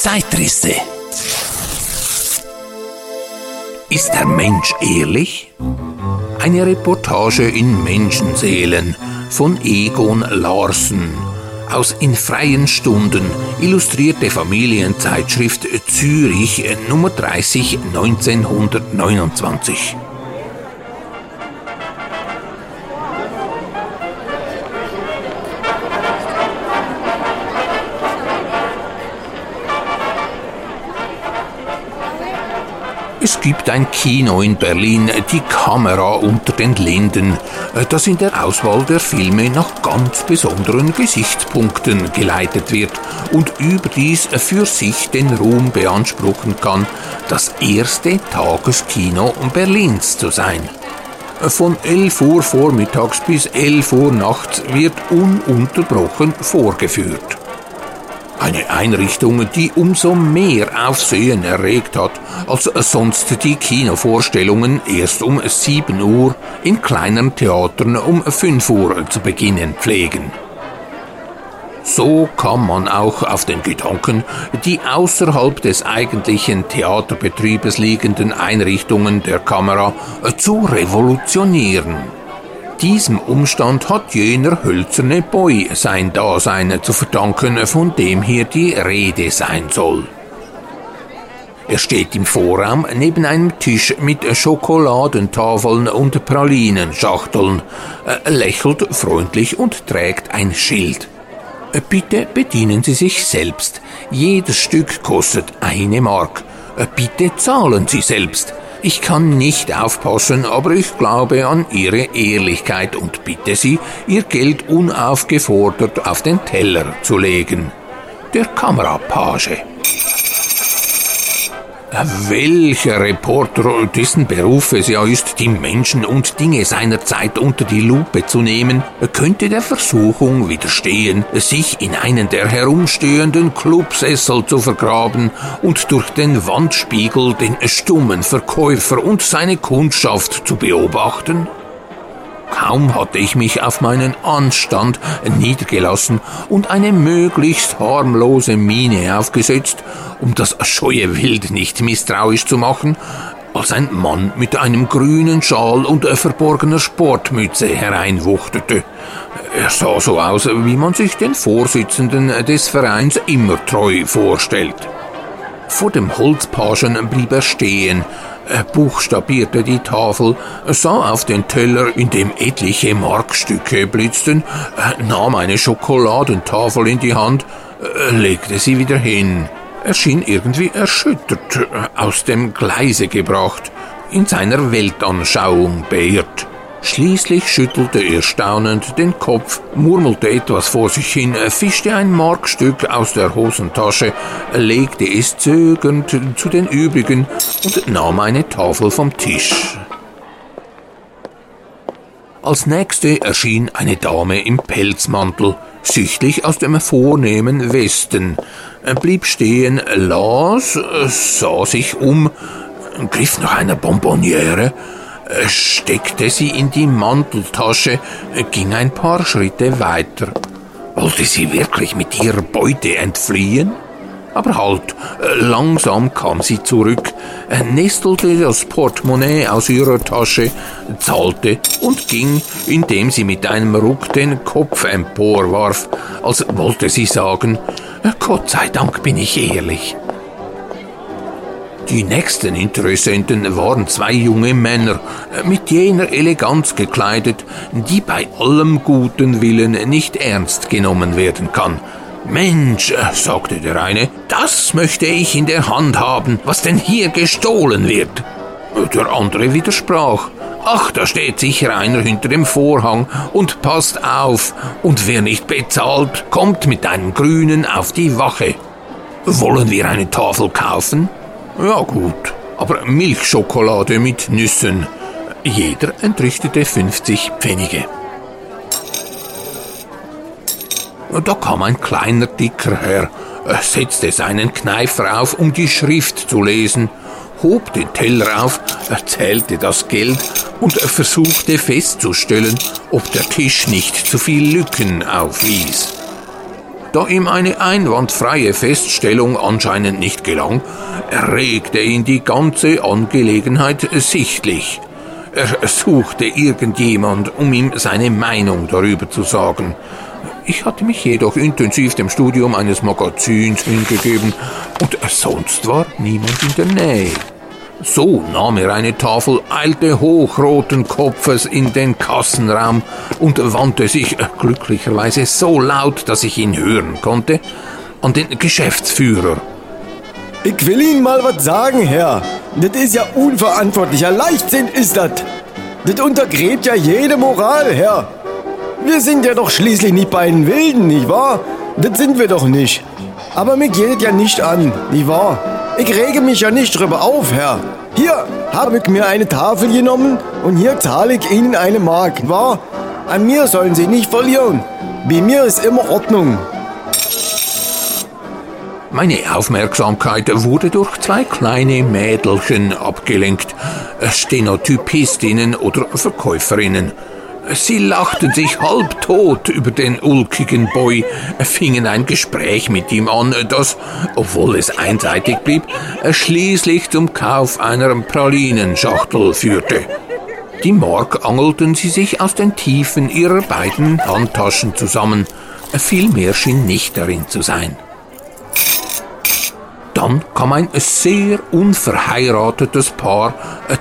Zeitrisse. Ist der Mensch ehrlich? Eine Reportage in Menschenseelen von Egon Larsen aus In freien Stunden, illustrierte Familienzeitschrift Zürich Nummer 30 1929. Es gibt ein Kino in Berlin, die Kamera unter den Linden, das in der Auswahl der Filme nach ganz besonderen Gesichtspunkten geleitet wird und überdies für sich den Ruhm beanspruchen kann, das erste Tageskino Berlins zu sein. Von 11 Uhr vormittags bis 11 Uhr nachts wird ununterbrochen vorgeführt. Eine Einrichtung, die umso mehr Aufsehen erregt hat, als sonst die Kinovorstellungen erst um 7 Uhr in kleinen Theatern um 5 Uhr zu beginnen pflegen. So kam man auch auf den Gedanken, die außerhalb des eigentlichen Theaterbetriebes liegenden Einrichtungen der Kamera zu revolutionieren. Diesem Umstand hat jener hölzerne Boy sein Dasein zu verdanken, von dem hier die Rede sein soll. Er steht im Vorraum neben einem Tisch mit Schokoladentafeln und Pralinenschachteln, äh, lächelt freundlich und trägt ein Schild. Äh, bitte bedienen Sie sich selbst. Jedes Stück kostet eine Mark. Äh, bitte zahlen Sie selbst. Ich kann nicht aufpassen, aber ich glaube an Ihre Ehrlichkeit und bitte Sie, Ihr Geld unaufgefordert auf den Teller zu legen. Der Kamerapage. Welcher Reporter, dessen Beruf es ja ist, die Menschen und Dinge seiner Zeit unter die Lupe zu nehmen, könnte der Versuchung widerstehen, sich in einen der herumstehenden Clubsessel zu vergraben und durch den Wandspiegel den stummen Verkäufer und seine Kundschaft zu beobachten? Kaum hatte ich mich auf meinen Anstand niedergelassen und eine möglichst harmlose Miene aufgesetzt, um das scheue Wild nicht misstrauisch zu machen, als ein Mann mit einem grünen Schal und verborgener Sportmütze hereinwuchtete. Er sah so aus, wie man sich den Vorsitzenden des Vereins immer treu vorstellt. Vor dem Holzpagen blieb er stehen, buchstabierte die Tafel, sah auf den Teller, in dem etliche Markstücke blitzten, nahm eine Schokoladentafel in die Hand, legte sie wieder hin. Er schien irgendwie erschüttert, aus dem Gleise gebracht, in seiner Weltanschauung beirrt. Schließlich schüttelte er staunend den Kopf, murmelte etwas vor sich hin, fischte ein Markstück aus der Hosentasche, legte es zögernd zu den übrigen und nahm eine Tafel vom Tisch. Als nächste erschien eine Dame im Pelzmantel, sichtlich aus dem vornehmen Westen, blieb stehen, las, sah sich um, griff nach einer Bonbonniere, steckte sie in die Manteltasche, ging ein paar Schritte weiter. Wollte sie wirklich mit ihrer Beute entfliehen? Aber halt, langsam kam sie zurück, nestelte das Portemonnaie aus ihrer Tasche, zahlte und ging, indem sie mit einem Ruck den Kopf emporwarf, als wollte sie sagen, Gott sei Dank bin ich ehrlich. Die nächsten Interessenten waren zwei junge Männer, mit jener Eleganz gekleidet, die bei allem guten Willen nicht ernst genommen werden kann. Mensch, sagte der eine, das möchte ich in der Hand haben, was denn hier gestohlen wird. Der andere widersprach. Ach, da steht sicher einer hinter dem Vorhang und passt auf, und wer nicht bezahlt, kommt mit einem Grünen auf die Wache. Wollen wir eine Tafel kaufen? Ja gut, aber Milchschokolade mit Nüssen. Jeder entrichtete 50 Pfennige. Da kam ein kleiner Dicker her, setzte seinen Kneifer auf, um die Schrift zu lesen, hob den Teller auf, erzählte das Geld und versuchte festzustellen, ob der Tisch nicht zu viel Lücken aufwies. Da ihm eine einwandfreie Feststellung anscheinend nicht gelang, erregte ihn die ganze Angelegenheit sichtlich. Er suchte irgendjemand, um ihm seine Meinung darüber zu sagen. Ich hatte mich jedoch intensiv dem Studium eines Magazins hingegeben und sonst war niemand in der Nähe. So nahm er eine Tafel, eilte hochroten Kopfes in den Kassenraum und wandte sich äh, glücklicherweise so laut, dass ich ihn hören konnte, an den Geschäftsführer. Ich will Ihnen mal was sagen, Herr. Das ist ja unverantwortlicher Leichtsinn ist das. Das untergräbt ja jede Moral, Herr. Wir sind ja doch schließlich nicht bei den Wilden, nicht wahr? Das sind wir doch nicht. Aber mir geht es ja nicht an, nicht wahr? Ich rege mich ja nicht drüber auf, Herr. Hier habe ich mir eine Tafel genommen und hier zahle ich Ihnen eine Mark, wahr? An mir sollen Sie nicht verlieren. Bei mir ist immer Ordnung. Meine Aufmerksamkeit wurde durch zwei kleine Mädelchen abgelenkt, Stenotypistinnen oder Verkäuferinnen. Sie lachten sich halbtot über den ulkigen Boy, fingen ein Gespräch mit ihm an, das, obwohl es einseitig blieb, schließlich zum Kauf einer Pralinenschachtel führte. Die Mark angelten sie sich aus den Tiefen ihrer beiden Handtaschen zusammen. Viel mehr schien nicht darin zu sein. Dann kam ein sehr unverheiratetes Paar,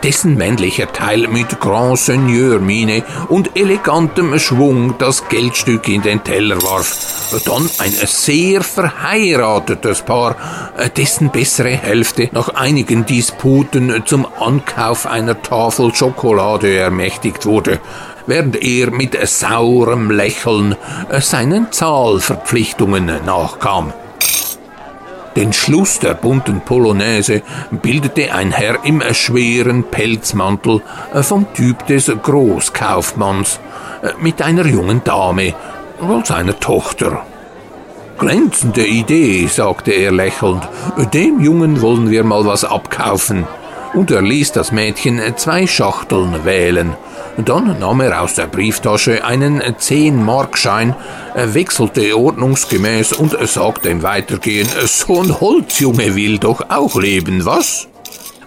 dessen männlicher Teil mit Grand Seigneur Mine und elegantem Schwung das Geldstück in den Teller warf. Dann ein sehr verheiratetes Paar, dessen bessere Hälfte nach einigen Disputen zum Ankauf einer Tafel Schokolade ermächtigt wurde während er mit saurem Lächeln seinen Zahlverpflichtungen nachkam. Den Schluss der bunten Polonaise bildete ein Herr im schweren Pelzmantel äh, vom Typ des Großkaufmanns äh, mit einer jungen Dame, wohl seiner Tochter. Glänzende Idee, sagte er lächelnd. Dem Jungen wollen wir mal was abkaufen. Und er ließ das Mädchen zwei Schachteln wählen. Dann nahm er aus der Brieftasche einen 10-Markschein, wechselte ordnungsgemäß und sagte im Weitergehen, so ein Holzjunge will doch auch leben, was?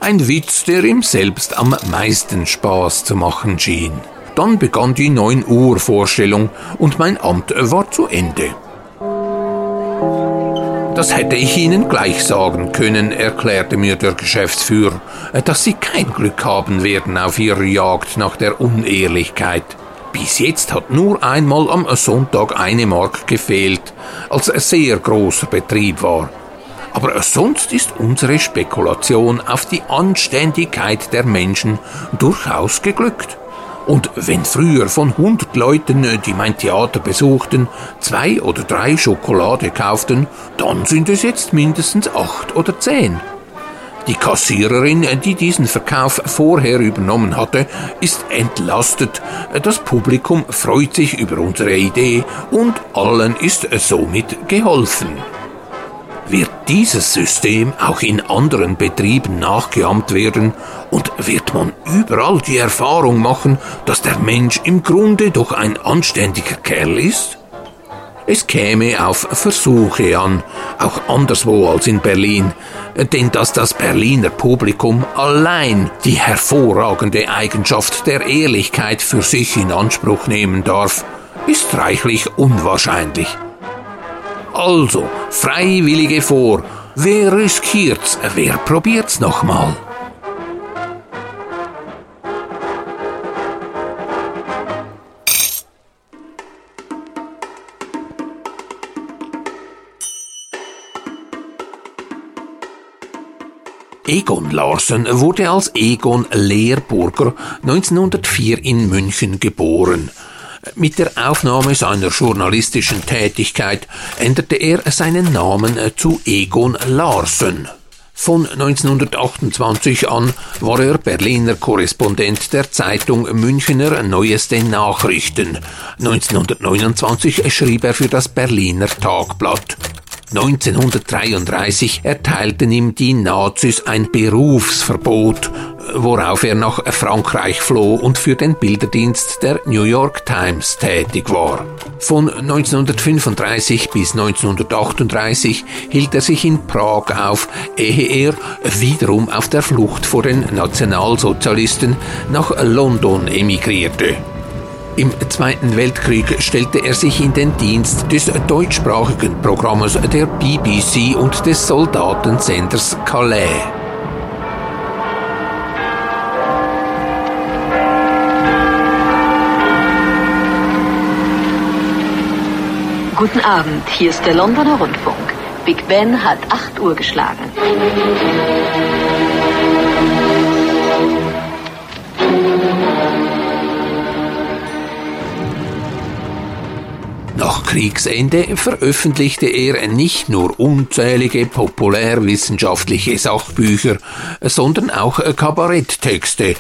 Ein Witz, der ihm selbst am meisten Spaß zu machen schien. Dann begann die 9 Uhr Vorstellung und mein Amt war zu Ende. Das hätte ich Ihnen gleich sagen können, erklärte mir der Geschäftsführer, dass Sie kein Glück haben werden auf Ihrer Jagd nach der Unehrlichkeit. Bis jetzt hat nur einmal am Sonntag eine Mark gefehlt, als ein sehr großer Betrieb war. Aber sonst ist unsere Spekulation auf die Anständigkeit der Menschen durchaus geglückt. Und wenn früher von 100 Leuten, äh, die mein Theater besuchten, zwei oder drei Schokolade kauften, dann sind es jetzt mindestens acht oder zehn. Die Kassiererin, äh, die diesen Verkauf vorher übernommen hatte, ist entlastet. Das Publikum freut sich über unsere Idee und allen ist somit geholfen. Wird dieses System auch in anderen Betrieben nachgeahmt werden und wird man überall die Erfahrung machen, dass der Mensch im Grunde doch ein anständiger Kerl ist? Es käme auf Versuche an, auch anderswo als in Berlin, denn dass das Berliner Publikum allein die hervorragende Eigenschaft der Ehrlichkeit für sich in Anspruch nehmen darf, ist reichlich unwahrscheinlich. Also, Freiwillige vor. Wer riskiert's? Wer probiert's nochmal? Egon Larsen wurde als Egon Lehrburger 1904 in München geboren. Mit der Aufnahme seiner journalistischen Tätigkeit änderte er seinen Namen zu Egon Larsen. Von 1928 an war er Berliner Korrespondent der Zeitung Münchner Neueste Nachrichten. 1929 schrieb er für das Berliner Tagblatt. 1933 erteilten ihm die Nazis ein Berufsverbot, worauf er nach Frankreich floh und für den Bilderdienst der New York Times tätig war. Von 1935 bis 1938 hielt er sich in Prag auf, ehe er wiederum auf der Flucht vor den Nationalsozialisten nach London emigrierte. Im Zweiten Weltkrieg stellte er sich in den Dienst des deutschsprachigen Programmes der BBC und des Soldatensenders Calais. Guten Abend, hier ist der Londoner Rundfunk. Big Ben hat 8 Uhr geschlagen. Kriegsende veröffentlichte er nicht nur unzählige populärwissenschaftliche Sachbücher, sondern auch Kabaretttexte.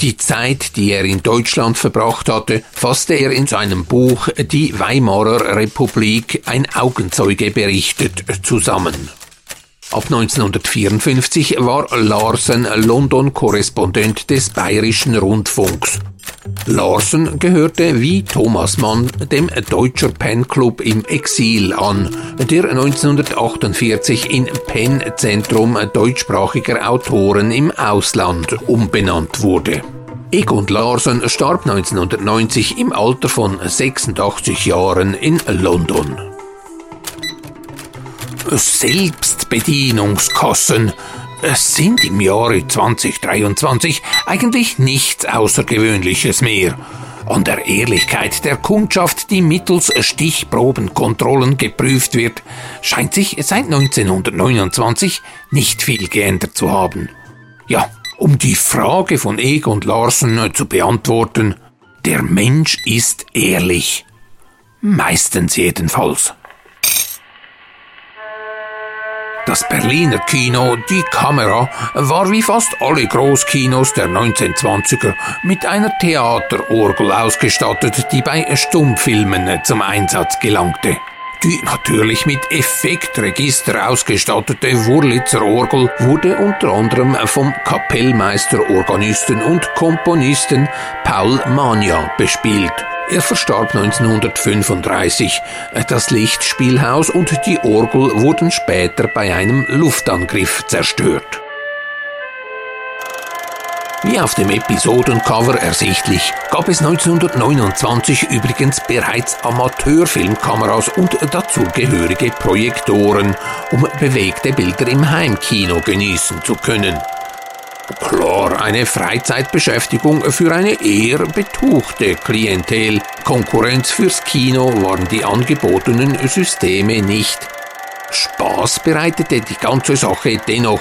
Die Zeit, die er in Deutschland verbracht hatte, fasste er in seinem Buch Die Weimarer Republik, ein Augenzeuge berichtet, zusammen. Ab 1954 war Larsen London-Korrespondent des Bayerischen Rundfunks. Larsen gehörte wie Thomas Mann dem Deutscher Pen Club im Exil an, der 1948 in Pen Zentrum deutschsprachiger Autoren im Ausland umbenannt wurde. Egon Larsen starb 1990 im Alter von 86 Jahren in London. Selbstbedienungskassen es sind im Jahre 2023 eigentlich nichts Außergewöhnliches mehr. An der Ehrlichkeit der Kundschaft, die mittels Stichprobenkontrollen geprüft wird, scheint sich seit 1929 nicht viel geändert zu haben. Ja, um die Frage von Egon Larsen zu beantworten, der Mensch ist ehrlich. Meistens jedenfalls. Das Berliner Kino, die Kamera, war wie fast alle Großkinos der 1920er mit einer Theaterorgel ausgestattet, die bei Stummfilmen zum Einsatz gelangte. Die natürlich mit Effektregister ausgestattete Wurlitzer Orgel wurde unter anderem vom Kapellmeister, Organisten und Komponisten Paul Mania bespielt. Er verstarb 1935. Das Lichtspielhaus und die Orgel wurden später bei einem Luftangriff zerstört. Wie auf dem Episodencover ersichtlich, gab es 1929 übrigens bereits Amateurfilmkameras und dazugehörige Projektoren, um bewegte Bilder im Heimkino genießen zu können. Klar, eine Freizeitbeschäftigung für eine eher betuchte Klientel. Konkurrenz fürs Kino waren die angebotenen Systeme nicht. Spaß bereitete die ganze Sache dennoch.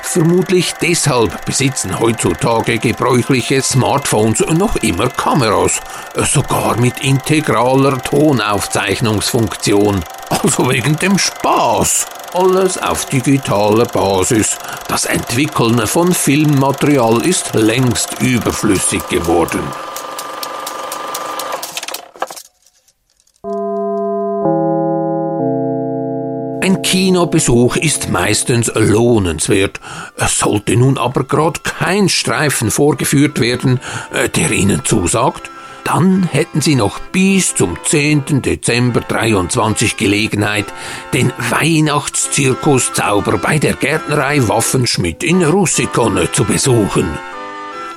Vermutlich deshalb besitzen heutzutage gebräuchliche Smartphones noch immer Kameras, sogar mit integraler Tonaufzeichnungsfunktion. Also wegen dem Spaß. Alles auf digitaler Basis. Das Entwickeln von Filmmaterial ist längst überflüssig geworden. Ein Kinobesuch ist meistens lohnenswert. Es sollte nun aber gerade kein Streifen vorgeführt werden, äh, der Ihnen zusagt dann hätten Sie noch bis zum 10. Dezember 23 Gelegenheit, den Weihnachtszirkus Zauber bei der Gärtnerei Waffenschmidt in Russikon zu besuchen.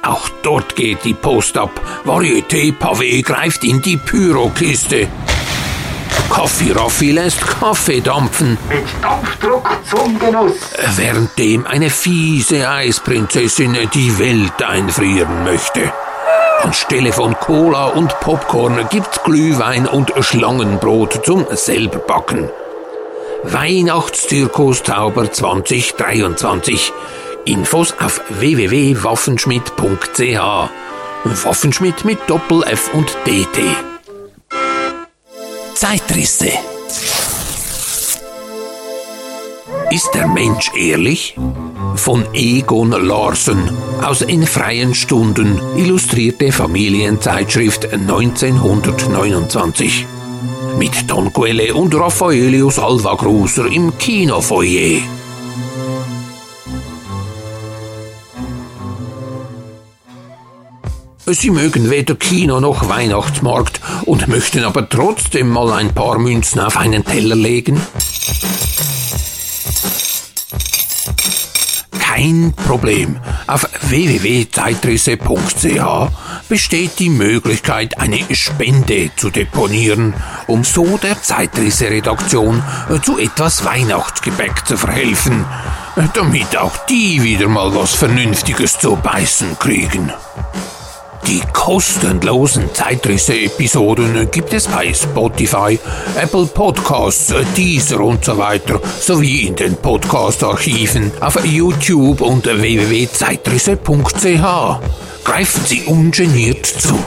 Auch dort geht die Post ab. Varieté Pavé greift in die Pyrokiste. Kaffee Raffi lässt Kaffee dampfen. Mit Dampfdruck zum Genuss. Währenddem eine fiese Eisprinzessin die Welt einfrieren möchte. Anstelle von Cola und Popcorn gibt's Glühwein und Schlangenbrot zum selberbacken. Weihnachtszirkus Zauber 2023. Infos auf www.waffenschmidt.ch. Waffenschmidt mit Doppel F und DT. Zeitrisse. Ist der Mensch ehrlich? Von Egon Larsen aus In freien Stunden, illustrierte Familienzeitschrift 1929. Mit Don Quelle und Raffaelius Alvagruser im Kinofoyer. Sie mögen weder Kino noch Weihnachtsmarkt und möchten aber trotzdem mal ein paar Münzen auf einen Teller legen? Kein Problem. Auf www.zeitrisse.ch besteht die Möglichkeit, eine Spende zu deponieren, um so der Zeitrisse-Redaktion zu etwas Weihnachtsgebäck zu verhelfen, damit auch die wieder mal was Vernünftiges zu beißen kriegen. Die kostenlosen Zeitrisse-Episoden gibt es bei Spotify, Apple Podcasts, Deezer und so weiter, sowie in den Podcast-Archiven auf YouTube und www.zeitrisse.ch. Greifen Sie ungeniert zu.